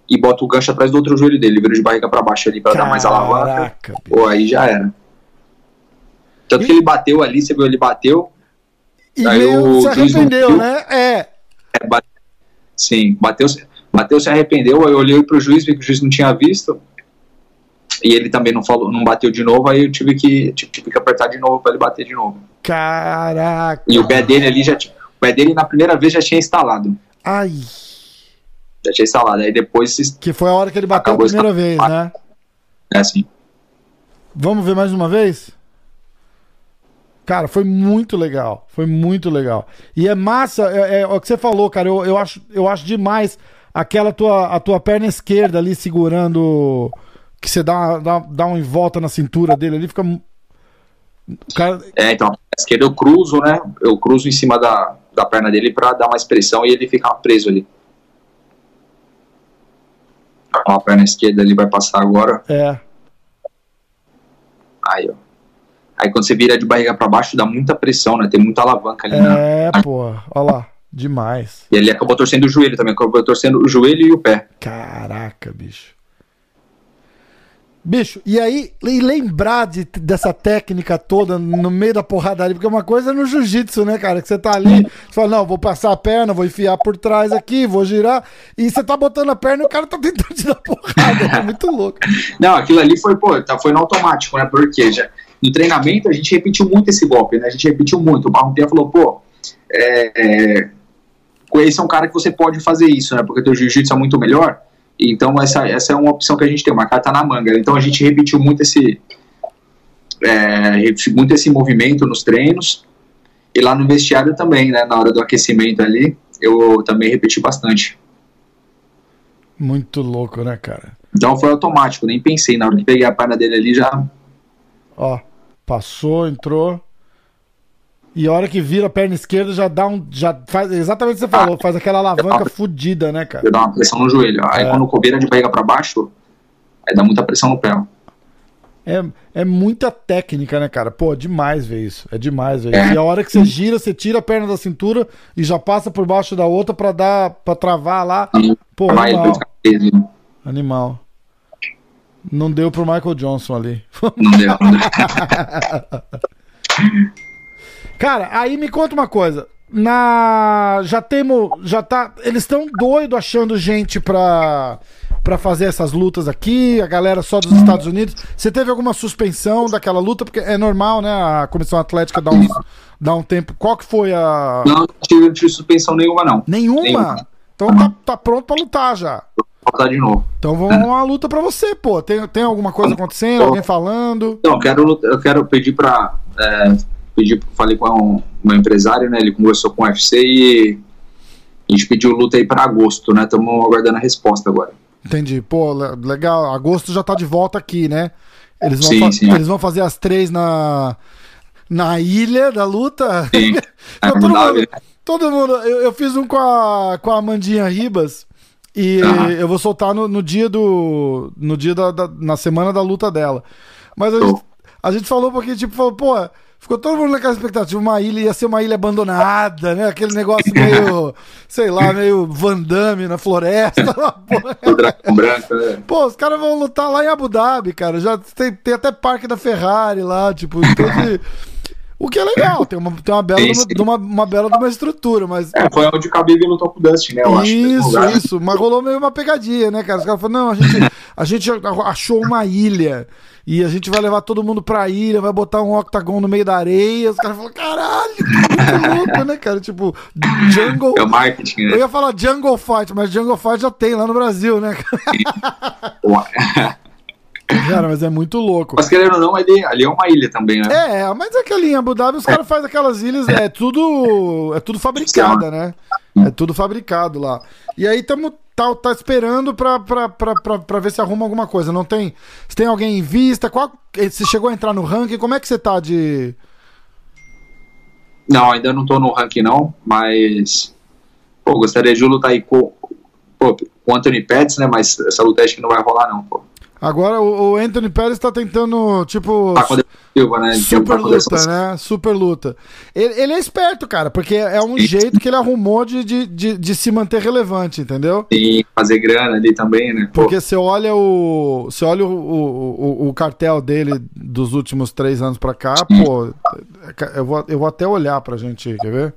E boto o gancho atrás do outro joelho dele, viro de barriga para baixo ali para dar mais alavanca. Pô, aí já era. Tanto que ele bateu ali, você viu, ele bateu. E aí o se arrependeu, né? É. é bate... Sim, bateu, bateu, se arrependeu. Aí eu olhei pro juiz, vi que o juiz não tinha visto. E ele também não falou, não bateu de novo, aí eu tive que, tive que apertar de novo para ele bater de novo. Caraca! E o pé dele ali já tinha pé dele na primeira vez já tinha instalado. Ai. Já tinha instalado. Aí depois. Que foi a hora que ele bateu a primeira vez, né? É assim. Vamos ver mais uma vez? Cara, foi muito legal. Foi muito legal. E é massa, é, é, é o que você falou, cara. Eu, eu, acho, eu acho demais aquela tua, a tua perna esquerda ali segurando. Que você dá, dá, dá um em volta na cintura dele ali, fica. Cara... É, então, a esquerda eu cruzo, né? Eu cruzo em cima da, da perna dele para dar mais pressão e ele ficar preso ali. A perna esquerda ele vai passar agora. É. Aí, ó. Aí quando você vira de barriga para baixo, dá muita pressão, né? Tem muita alavanca ali. É, na... pô. Olha lá. Demais. E ele acabou torcendo o joelho também. Acabou torcendo o joelho e o pé. Caraca, bicho. Bicho, e aí, e lembrar de, dessa técnica toda no meio da porradaria, porque uma coisa é no jiu-jitsu, né, cara? Que você tá ali, você fala, não, vou passar a perna, vou enfiar por trás aqui, vou girar, e você tá botando a perna e o cara tá tentando te dar porrada, é muito louco. Não, aquilo ali foi, pô, tá, foi no automático, né? Porque já, no treinamento a gente repetiu muito esse golpe, né? A gente repetiu muito. O Barrompia falou, pô, é, é, esse é um cara que você pode fazer isso, né? Porque teu jiu-jitsu é muito melhor. Então essa, essa é uma opção que a gente tem, uma carta na manga. Então a gente repetiu muito esse, é, muito esse movimento nos treinos e lá no vestiário também, né, na hora do aquecimento ali, eu também repeti bastante. Muito louco, né, cara? Então foi automático, nem pensei, na hora que peguei a perna dele ali já... Ó, passou, entrou... E a hora que vira a perna esquerda já dá um. Já faz exatamente o que você falou, faz aquela alavanca fodida, né, cara? Dá uma pressão no joelho. Aí É. quando vira de barriga pra baixo, aí dá muita pressão no pé. É, é muita técnica, né, cara? Pô, demais ver isso. É demais ver É. isso. E a hora que você gira, você tira a perna da cintura e já passa por baixo da outra pra dar. para travar lá. Pô, Vai, animal. preso. Animal. Não deu pro Michael Johnson ali. Não deu, não. Cara, aí me conta uma coisa. Na. Já temos. Já tá. Eles estão doidos achando gente pra. Pra fazer essas lutas aqui, a galera só dos Estados Unidos. Você teve alguma suspensão daquela luta? Porque é normal, né? A comissão atlética dá, uns, dá um tempo. Qual que foi a. Não tive, tive suspensão nenhuma, não. Nenhuma? Nenhuma. Então tá, tá pronto pra lutar já. Voltar de novo. Então vamos uma luta pra você, pô. Tem, tem alguma coisa acontecendo? Alguém falando? Não, eu quero, eu quero pedir pra. É, pedir, falei com um, um empresário, né? Ele conversou com o UFC e a gente pediu luta aí pra agosto, né? Estamos aguardando a resposta agora. Entendi. Pô, le- legal. Agosto já tá de volta aqui, né? Eles vão, Sim, sim. Eles vão fazer as três na, na ilha da luta. Sim. É, todo, mundo, Dhabi. Todo mundo. Eu, eu fiz um com a, com a Amandinha Ribas. E Aham. eu vou soltar no, no dia do. No dia da, da- Na semana da luta dela. Mas a Show. gente, a gente falou porque, tipo, falou, pô. Ficou todo mundo naquela expectativa, uma ilha ia ser uma ilha abandonada, né? Aquele negócio meio, sei lá, meio Van Damme na floresta. né? Pô, os caras vão lutar lá em Abu Dhabi, cara. Já tem, tem até parque da Ferrari lá, tipo, teve... O que é legal, tem uma, tem uma bela, Sim, de uma, sim. uma, uma bela de uma estrutura, mas. É, foi onde o Khabib lutou com o Dustin, né? Eu acho. Isso, lugar. isso. Mas rolou meio uma pegadinha, né, cara? Os caras falaram, não, a gente, a gente achou uma ilha. E a gente vai levar todo mundo pra ilha, vai botar um octagon no meio da areia. Os caras falaram, caralho, que louco, né, cara? Tipo, Jungle. É o marketing, Eu né? ia falar Jungle Fight, mas Jungle Fight já tem lá no Brasil, né, cara? Cara, mas é muito louco. Mas querendo ou não, ali, ali é uma ilha também, né? É, mas é que ali em Abu Dhabi os caras fazem aquelas ilhas, é tudo. É tudo fabricada, né? É tudo fabricado lá. E aí tamo, tá, tá esperando pra, pra, pra, pra, pra ver se arruma alguma coisa. Não tem. Se tem alguém em vista, qual. Você chegou a entrar no ranking, como é que você tá de. Não, ainda não tô no ranking, não, mas. Pô, gostaria de lutar aí com, pô, com o Anthony Pettis, né? Mas essa luta acho que não vai rolar, não, pô. Agora o, o Anthony Pérez tá tentando, tipo. Tá Silva, né? Super luta, né? Super luta. Ele, ele é esperto, cara, porque é um Sim. jeito que ele arrumou de, de, de, de se manter relevante, entendeu? E fazer grana ali também, né? Pô, Porque você olha o. Você olha o, o, o, o cartel dele dos últimos três anos pra cá, pô. Eu vou, eu vou até olhar pra gente, quer ver?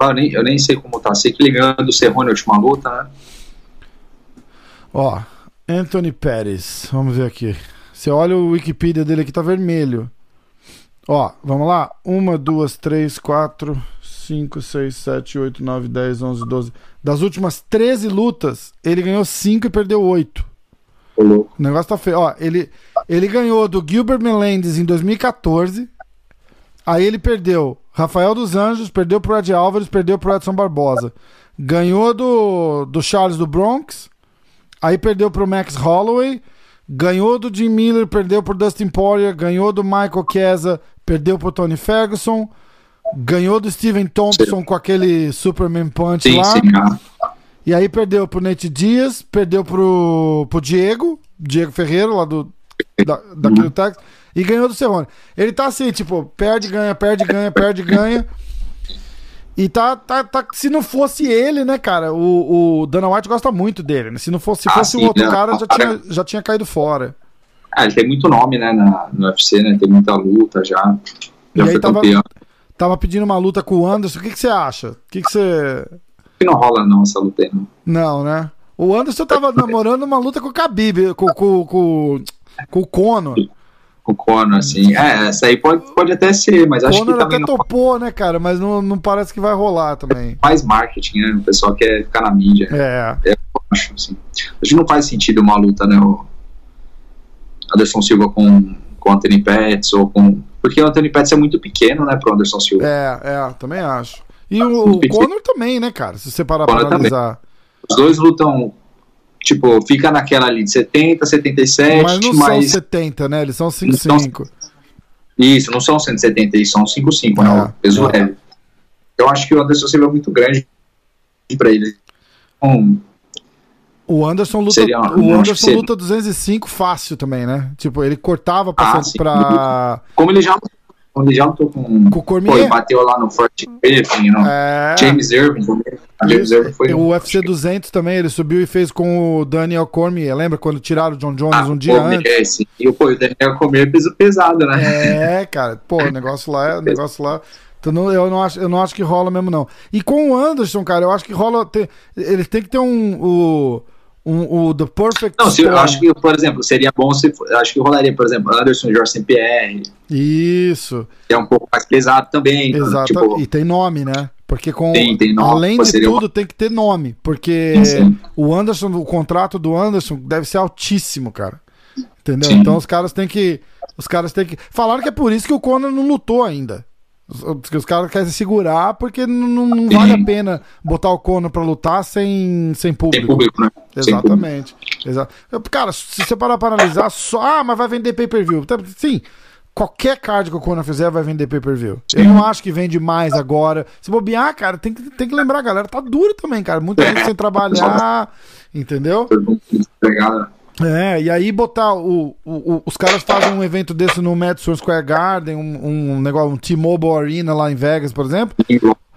eu, nem, eu nem sei como tá. Sei que ele ganhou do Cerrone na última luta, né? Ó, Anthony Pérez. Vamos ver aqui. Você olha o Wikipedia dele aqui, tá vermelho. Ó, vamos lá. Uma, duas, três, quatro, cinco, seis, sete, oito, nove, dez, onze, doze. Das últimas 13 lutas, ele ganhou 5 e perdeu 8. Ô, louco. O negócio tá feio. Ó, ele, ele ganhou do Gilbert Melendez em 2014. Aí ele perdeu Rafael dos Anjos, perdeu pro Ed Álvares, perdeu pro Edson Barbosa. Ganhou do, do Charles do Bronx. Aí perdeu pro Max Holloway. Ganhou do Jim Miller, perdeu pro Dustin Poirier. Ganhou do Michael Chiesa, perdeu pro Tony Ferguson. Ganhou do Steven Thompson com aquele Superman Punch Sim, lá. sim. ah. E aí perdeu pro Nate Dias, perdeu pro, pro Diego, Diego Ferreira, lá do, da, daqui do Texas, e ganhou do Cerrone. Ele tá assim, tipo, perde, ganha, perde, ganha, perde, ganha. E tá, tá, tá. Se não fosse ele, né, cara? O, o Dana White gosta muito dele, né? Se não fosse, se Ah, fosse sim, o outro cara, já tinha, já tinha caído fora. Ah, ele tem muito nome, né, na, no UFC, né? Tem muita luta já. E Já aí foi tava- campeão. Tava pedindo uma luta com o Anderson. O que, que você acha? O que, que você. Não rola, não, essa luta aí, não. Não, né? O Anderson tava namorando uma luta com o Khabib, com, com, com, com o Conor. Com o Conor, assim. É, essa aí pode, pode até ser, mas acho que Conor até também não topou, né, cara? Mas não, não parece que vai rolar também. faz marketing, né? O pessoal quer ficar na mídia. É. Eu acho, assim. Acho que não faz sentido uma luta, né? O Anderson Silva com, com o Anthony Pettis ou com. Porque o Anthony Pettis é muito pequeno, né, pro Anderson Silva. É, é, também acho. E o, o Conor também, né, cara? Se você parar pra Conor também. analisar. Os dois lutam, tipo, fica naquela ali de 70, 77, Mas não mas, são 70, né? Eles são 5'5". Isso, não são 170, isso são 55, né? É, O peso é. leve. Eu acho que o Anderson Silva é muito grande pra ele. Então, O Anderson luta, Seria- o Anderson seria. luta 205 fácil também, né? Tipo, ele cortava pra, Ah, pra como ele já, ele já lutou com. com o Pô, Cormier. ele bateu lá no Fort Griffin, no É. James Irving James Irving foi. O UFC 200 também, ele subiu e fez com o Daniel Cormier. Lembra quando tiraram o John Jones um dia pô, antes? é, sim. E pô, o Daniel comer peso pesado, né? É, cara, pô, o negócio lá é o negócio lá. Então, não- eu, não acho, eu não acho que rola mesmo, não. E com o Anderson, cara, eu acho que rola. Ter, ele tem que ter um. O, um, o The Perfect Não, se, eu acho que, por exemplo, seria bom se. Acho que rolaria, por exemplo, Anderson Jorge St. Pierre, Isso, é um pouco mais pesado também. exato. Tipo, e tem nome, né? Porque com. Tem- tem nome, além de tudo, tem que ter nome. Porque sim. o Anderson, o contrato do Anderson deve ser altíssimo, cara. Entendeu? Sim. Então os caras têm que. Os caras têm que. Falaram que é por isso que o Conor não lutou ainda. Os, que os caras querem segurar porque não, não- vale a pena botar o Conor pra lutar sem, sem público. público, né? Sem público. Exatamente. Exa Eu- Cara, se você parar pra analisar, só. Ah, mas vai vender pay-per-view. Tá, Sim, qualquer card que o Conor fizer vai vender pay-per-view. Eu não acho que vende mais agora. Se bobear, cara, tem que, tem que lembrar, galera tá duro também, cara. Muita gente sem trabalhar, entendeu? Né? É, e aí botar o, o- o- os caras fazem um evento desse no Madison Square Garden, um, um negócio, um T-Mobile Arena lá em Vegas, por exemplo.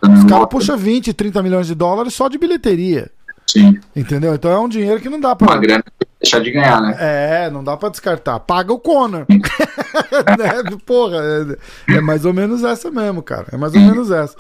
Os caras puxam 20, 30 milhões de dólares só de bilheteria. Sim, Entendeu? Então é um dinheiro que não dá uma pra. grana pra deixar de ganhar, né? É, não dá pra descartar. Paga o Conor. né? Porra, é, é mais ou menos essa mesmo, cara. É mais ou menos essa.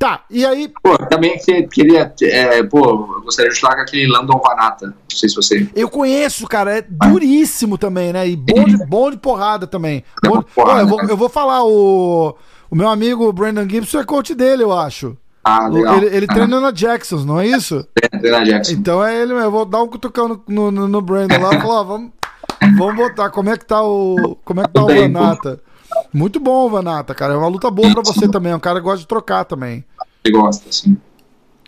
Tá, e aí, Pô, também que- queria, é, pô, eu gostaria de falar com aquele Landon Vanata. Não sei se você. eu conheço, cara, é duríssimo também, né? E bom de, bom de porrada também. É Bom- uma porrada, Ó, eu, vou, eu vou falar, o, o meu amigo Brandon Gibson é coach dele, eu acho. Ah, legal. Ele, ele Ah, treina na Jacksons, não é isso? treina Jackson. Então é ele mesmo. Eu vou dar um cutucão no, no, no- Brandon lá e falar, ó, vamos, vamos botar. Como é que tá o. Como é que tá o Vanata? Muito bom, Vanata, cara. É uma luta boa pra você também. É um cara que gosta de trocar também. Ele gosta, assim.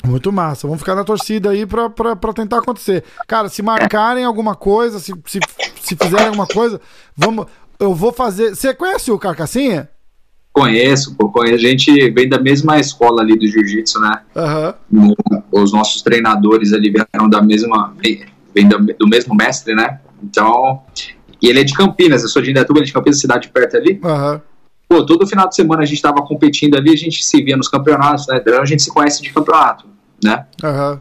Muito massa. Vamos ficar na torcida aí pra, pra, pra tentar acontecer. Cara, se marcarem alguma coisa, se, se, se fizerem alguma coisa, vamos. Eu vou fazer. Você conhece o Carcassinha? Conheço, pô, conheço. A gente vem da mesma escola ali do jiu-jitsu, né? Aham. No- Os nossos treinadores ali vieram da mesma. Vem, do mesmo mestre, né? Então. E ele é de Campinas, eu sou de Indaiatuba, ele é de Campinas, cidade perto ali. Aham. Pô, todo final de semana a gente tava competindo ali, a gente se via nos campeonatos, né? Então a gente se conhece de campeonato, né? Aham.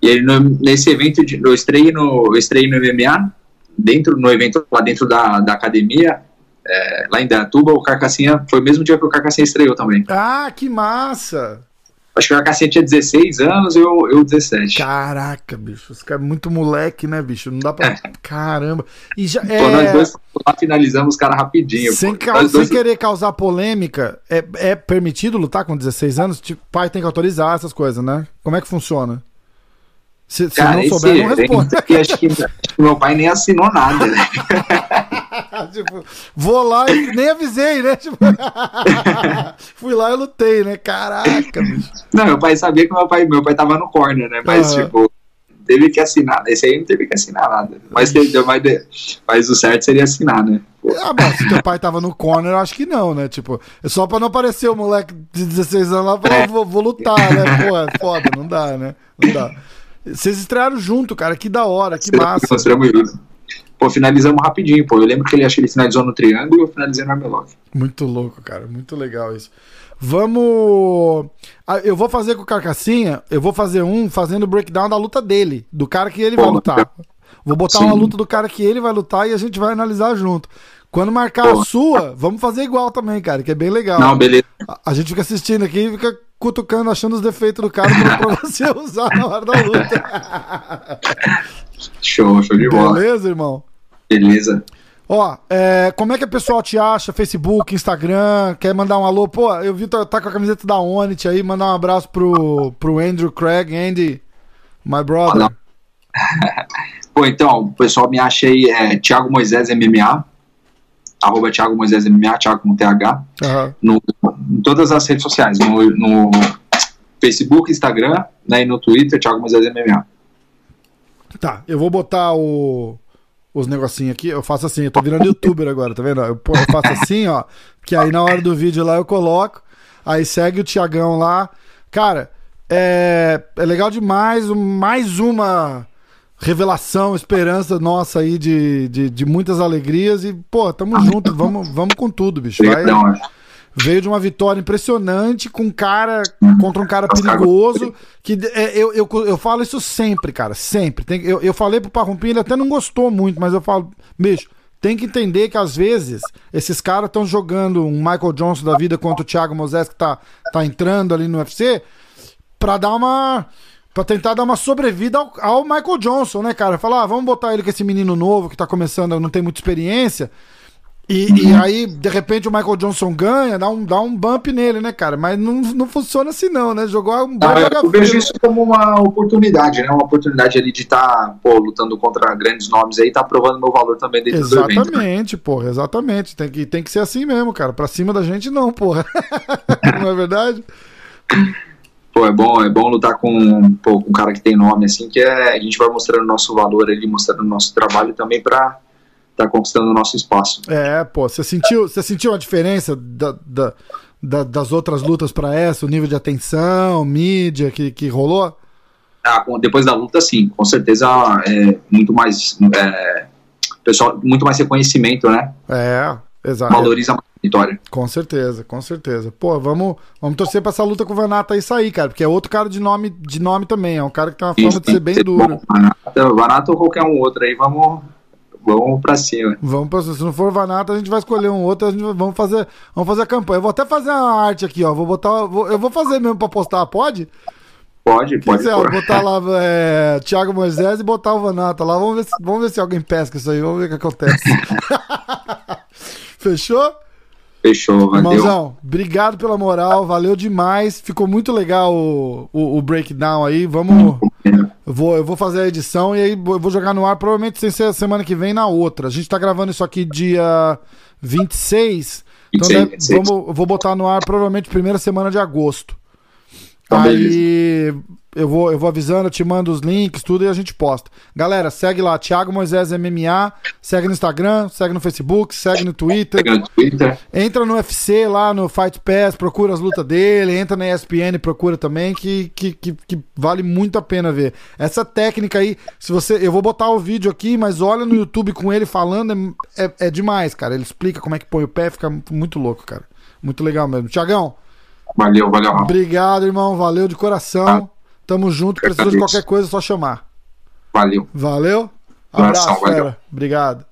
E ele, no- nesse evento, de, eu estreiei no, eu estreiei no MMA, dentro, no evento lá dentro da, da academia, é, lá em Datuba, o Carcassinha, foi o mesmo dia que o Carcassinha estreou também. Ah, que massa! Acho que o Carcassinha tinha 16 anos, eu, eu 17. Caraca, bicho. Esse cara é muito moleque, né, bicho? Não dá pra. Caramba. E já Pô, nós é. dois lá finalizamos os caras rapidinho. Sem, ca- sem dois- querer causar polêmica, é, é permitido lutar com 16 anos? Tipo, pai tem que autorizar essas coisas, né? Como é que funciona? Se, se Cara, não esse souber, não responde. aqui, acho que, acho que meu pai nem assinou nada. né? tipo, vou lá e nem avisei, né? Tipo, fui lá e lutei, né? Caraca, bicho. Não, meu pai sabia que meu pai, meu pai tava no corner, né? Mas, tipo, teve que assinar. Esse aí não teve que assinar nada. Mas, teve, mas, mas o certo seria assinar, né? Pô, Ah, mas se teu pai tava no corner, eu acho que não, né? Tipo, é só pra não aparecer o moleque de 16 anos lá e falar, vou, vou lutar, né? Pô, é foda, não dá, né? Não dá. Vocês estrearam junto, cara, que da hora, que massa. Pô, finalizamos rapidinho, pô. Eu lembro que ele acho que ele finalizou no triângulo e eu finalizei no armlock. Muito louco, cara, muito legal isso. Vamos. Ah, Eu vou fazer com o Carcassinha, eu vou fazer um fazendo o breakdown da luta dele, do cara que ele vai Pô, lutar. Vou botar Sim. uma luta do cara que ele vai lutar e a gente vai analisar junto. Quando marcar a Pô. sua, vamos fazer igual também, cara, que é bem legal. Não, beleza. A- A gente fica assistindo aqui e fica cutucando, achando os defeitos do cara pra, você usar na hora da luta. Show, show de bola. Beleza, irmão? Beleza. Ó, é, como é que o pessoal te acha? Facebook, Instagram? Quer mandar um alô? Pô, eu vi tá, tá com a camiseta da Onit aí, mandar um abraço pro, pro Andrew Craig. Andy, my brother. Pô, então, o pessoal me acha aí, é Thiago Moisés MMA, arroba Thiago Moisés MMA, Thiago com TH, Aham. no, em todas as redes sociais, no, no Facebook, Instagram, né, e no Twitter, Thiago Moisés MMA. Tá, eu vou botar o os negocinhos aqui, eu faço assim, eu tô virando youtuber agora, tá vendo? Eu, eu faço assim, ó, que aí na hora do vídeo lá eu coloco, aí segue o Tiagão lá. Cara, é, é legal demais, mais uma revelação, esperança nossa aí de, de, de muitas alegrias e, pô, tamo junto, vamos, vamos com tudo, bicho. Vai, veio de uma vitória impressionante com um cara contra um cara perigoso que é, eu, eu, eu falo isso sempre, cara, sempre. Tem, eu, eu falei pro Parrumpim, ele até não gostou muito, mas eu falo, bicho, tem que entender que às vezes esses caras estão jogando um Michael Johnson da vida contra o Thiago Moisés que tá, tá entrando ali no UFC pra dar uma Pra tentar dar uma sobrevida ao, ao Michael Johnson, né, cara? Falar, ah, vamos botar ele com esse menino novo que tá começando, não tem muita experiência. E, uhum. e, aí, de repente, o Michael Johnson ganha, dá um, dá um bump nele, né, cara? Mas não, não funciona assim, não, né? Jogou um bom ah, Eu vejo isso como uma oportunidade, né? Uma oportunidade ali de estar, tá, lutando contra grandes nomes aí, tá provando meu valor também dentro exatamente, do evento. Exatamente, né? porra, exatamente. Tem que, tem que ser assim mesmo, cara. Pra cima da gente, não, porra. não é verdade? Pô, é bom, é bom lutar com, pô, um cara que tem nome, assim, que é, a gente vai mostrando o nosso valor ali, mostrando o nosso trabalho também para estar tá conquistando o nosso espaço. É, pô, você sentiu, você sentiu a diferença da, da, da das outras lutas para essa, o nível de atenção, mídia que, que rolou? Ah, depois da luta, sim, com certeza é muito mais, é, pessoal, muito mais reconhecimento, né? É, exato. Valoriza mais vitória. Com certeza, com certeza. Pô, vamos, vamos torcer pra essa luta com o Vanata aí sair, cara, porque é outro cara de nome, de nome também, é um cara que tem uma forma Isso, de ser bem ser duro. Vanata, Vanata ou qualquer um outro aí, vamos vamos pra cima. Vamos pra cima. Se não for Vanata, a gente vai escolher um outro, a gente vamos fazer, vamos fazer a campanha. Eu vou até fazer uma arte aqui, ó. Vou botar, vou, eu vou fazer mesmo pra postar, pode? Pode, pode. Quiser, botar lá é, Thiago Moisés e botar o Vanata lá. Vamos ver, se, vamos ver se alguém pesca isso aí. Vamos ver o que acontece. Fechou? Fechou, valeu. Irmãozão, obrigado pela moral, valeu demais. Ficou muito legal o, o, o breakdown aí. Vamos. Eu vou, eu vou fazer a edição e aí eu vou jogar no ar, provavelmente sem ser semana que vem na outra. A gente tá gravando isso aqui dia 26. 26 então, né, 26. Vamos, vou botar no ar provavelmente primeira semana de agosto. Tá aí eu vou, eu vou avisando, eu te mando os links, tudo e a gente posta. Galera, segue lá, Thiago Moisés MMA, segue no Instagram, segue no Facebook, segue no Twitter. Segue no Twitter. Entra no UFC lá no Fight Pass, procura as lutas dele, entra na ESPN, procura também, que, que, que, que, vale muito a pena ver. Essa técnica aí, se você. Eu vou botar o vídeo aqui, mas olha no YouTube com ele falando, é, é, é demais, cara. Ele explica como é que põe o pé, fica muito louco, cara. Muito legal mesmo. Tiagão. Valeu, valeu. Obrigado, irmão. Valeu de coração. Ah. Tamo junto. Precisa de qualquer coisa, é só chamar. Valeu. Valeu. Abraço, Abração, Valeu. Obrigado.